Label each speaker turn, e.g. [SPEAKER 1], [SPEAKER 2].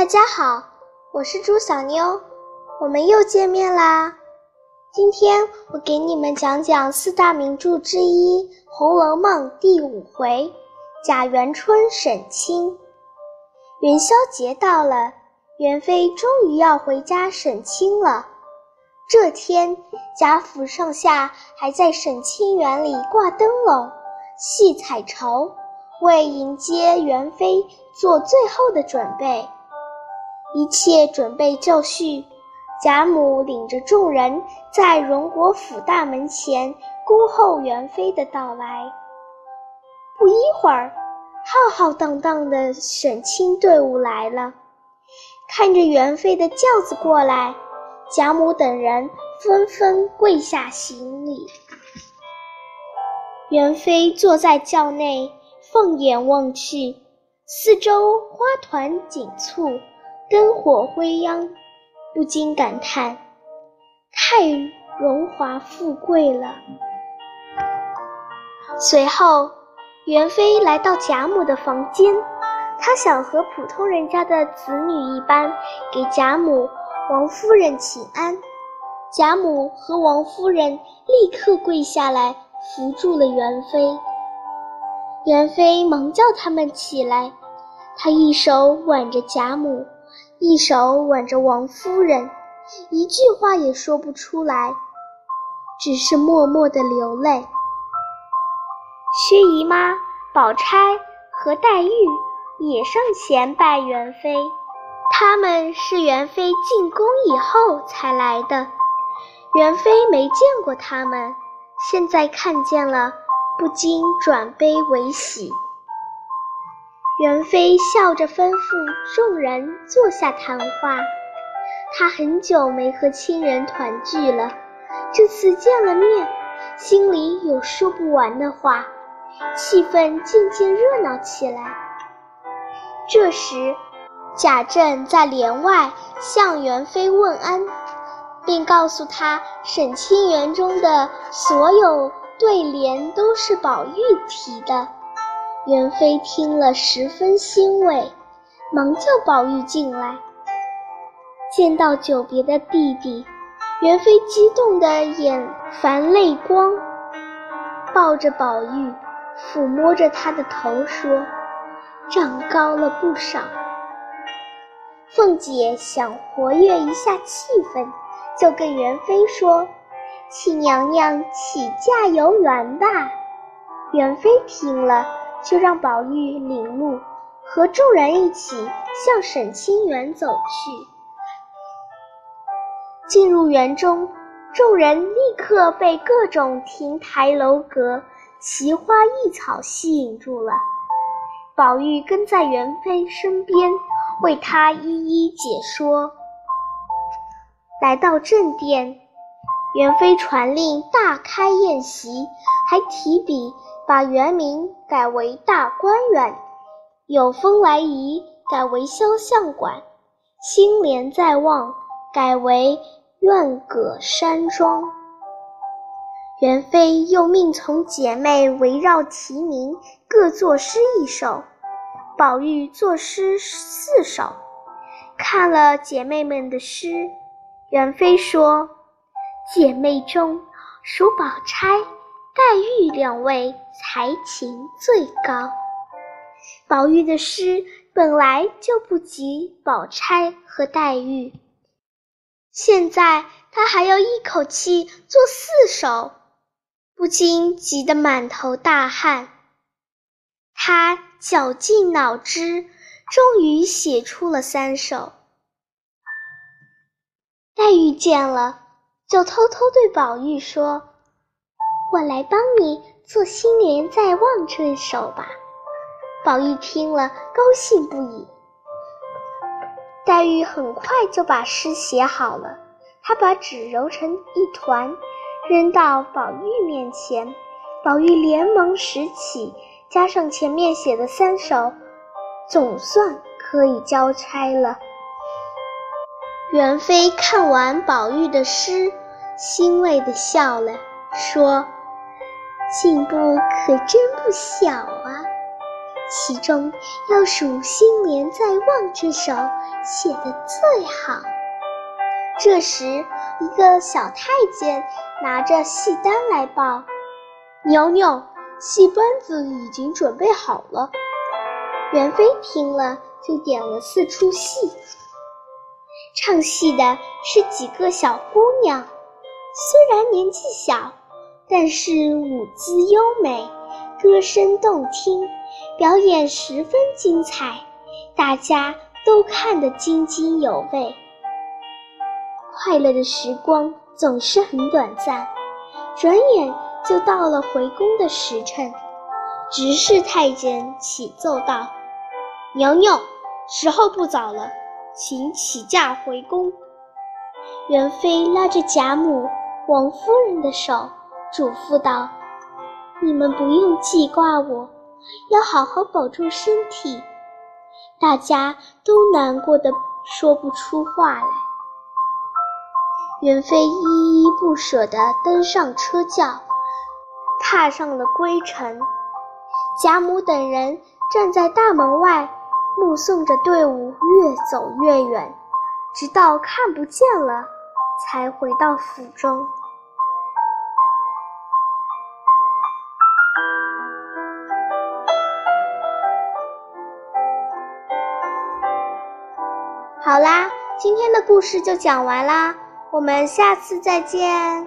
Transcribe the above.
[SPEAKER 1] 大家好，我是朱小妞，我们又见面啦。今天我给你们讲讲四大名著之一《红楼梦》第五回贾元春审亲。元宵节到了，元妃终于要回家省亲了。这天，贾府上下还在省亲园里挂灯笼、戏彩绸，为迎接元妃做最后的准备。一切准备就绪，贾母领着众人在荣国府大门前恭候元妃的到来。不一会儿，浩浩荡荡的省亲队伍来了，看着元妃的轿子过来，贾母等人纷纷跪下行礼。元妃坐在轿内，放眼望去，四周花团锦簇。灯火辉央，不禁感叹：太荣华富贵了。随后，元妃来到贾母的房间，她想和普通人家的子女一般，给贾母、王夫人请安。贾母和王夫人立刻跪下来扶住了元妃。元妃忙叫他们起来，她一手挽着贾母。一手挽着王夫人，一句话也说不出来，只是默默的流泪。薛姨妈、宝钗和黛玉也上前拜元妃，他们是元妃进宫以后才来的，元妃没见过他们，现在看见了，不禁转悲为喜。元妃笑着吩咐众人坐下谈话。她很久没和亲人团聚了，这次见了面，心里有说不完的话，气氛渐渐热闹起来。这时，贾政在帘外向元妃问安，并告诉她沈清园中的所有对联都是宝玉题的。元妃听了十分欣慰，忙叫宝玉进来。见到久别的弟弟，元妃激动的眼泛泪光，抱着宝玉，抚摸着他的头说：“长高了不少。”凤姐想活跃一下气氛，就跟元妃说：“请娘娘起驾游园吧。”元妃听了。就让宝玉领路，和众人一起向沈清园走去。进入园中，众人立刻被各种亭台楼阁、奇花异草吸引住了。宝玉跟在元妃身边，为她一一解说。来到正殿，元妃传令大开宴席，还提笔。把原名改为大观园，有风来仪改为潇湘馆，新莲在望改为苑阁山庄。元妃又命从姐妹围绕题名，各作诗一首。宝玉作诗四首，看了姐妹们的诗，元妃说：“姐妹中属宝钗。”黛玉两位才情最高，宝玉的诗本来就不及宝钗和黛玉，现在他还要一口气做四首，不禁急得满头大汗。他绞尽脑汁，终于写出了三首。黛玉见了，就偷偷对宝玉说。我来帮你做《新年在望》这首吧。宝玉听了，高兴不已。黛玉很快就把诗写好了，她把纸揉成一团，扔到宝玉面前。宝玉连忙拾起，加上前面写的三首，总算可以交差了。元妃看完宝玉的诗，欣慰地笑了，说。进步可真不小啊！其中要数《新年在望》这首写的最好。这时，一个小太监拿着戏单来报：“
[SPEAKER 2] 娘娘，戏班子已经准备好了。”
[SPEAKER 1] 元妃听了，就点了四出戏。唱戏的是几个小姑娘，虽然年纪小，但是舞姿优美，歌声动听，表演十分精彩，大家都看得津津有味。快乐的时光总是很短暂，转眼就到了回宫的时辰。执事太监启奏道：“
[SPEAKER 2] 娘娘，时候不早了。”请起驾回宫。
[SPEAKER 1] 元妃拉着贾母、王夫人的手，嘱咐道：“你们不用记挂我，要好好保重身体。”大家都难过的说不出话来。元妃依依不舍地登上车轿，踏上了归程。贾母等人站在大门外。目送着队伍越走越远，直到看不见了，才回到府中。好啦，今天的故事就讲完啦，我们下次再见。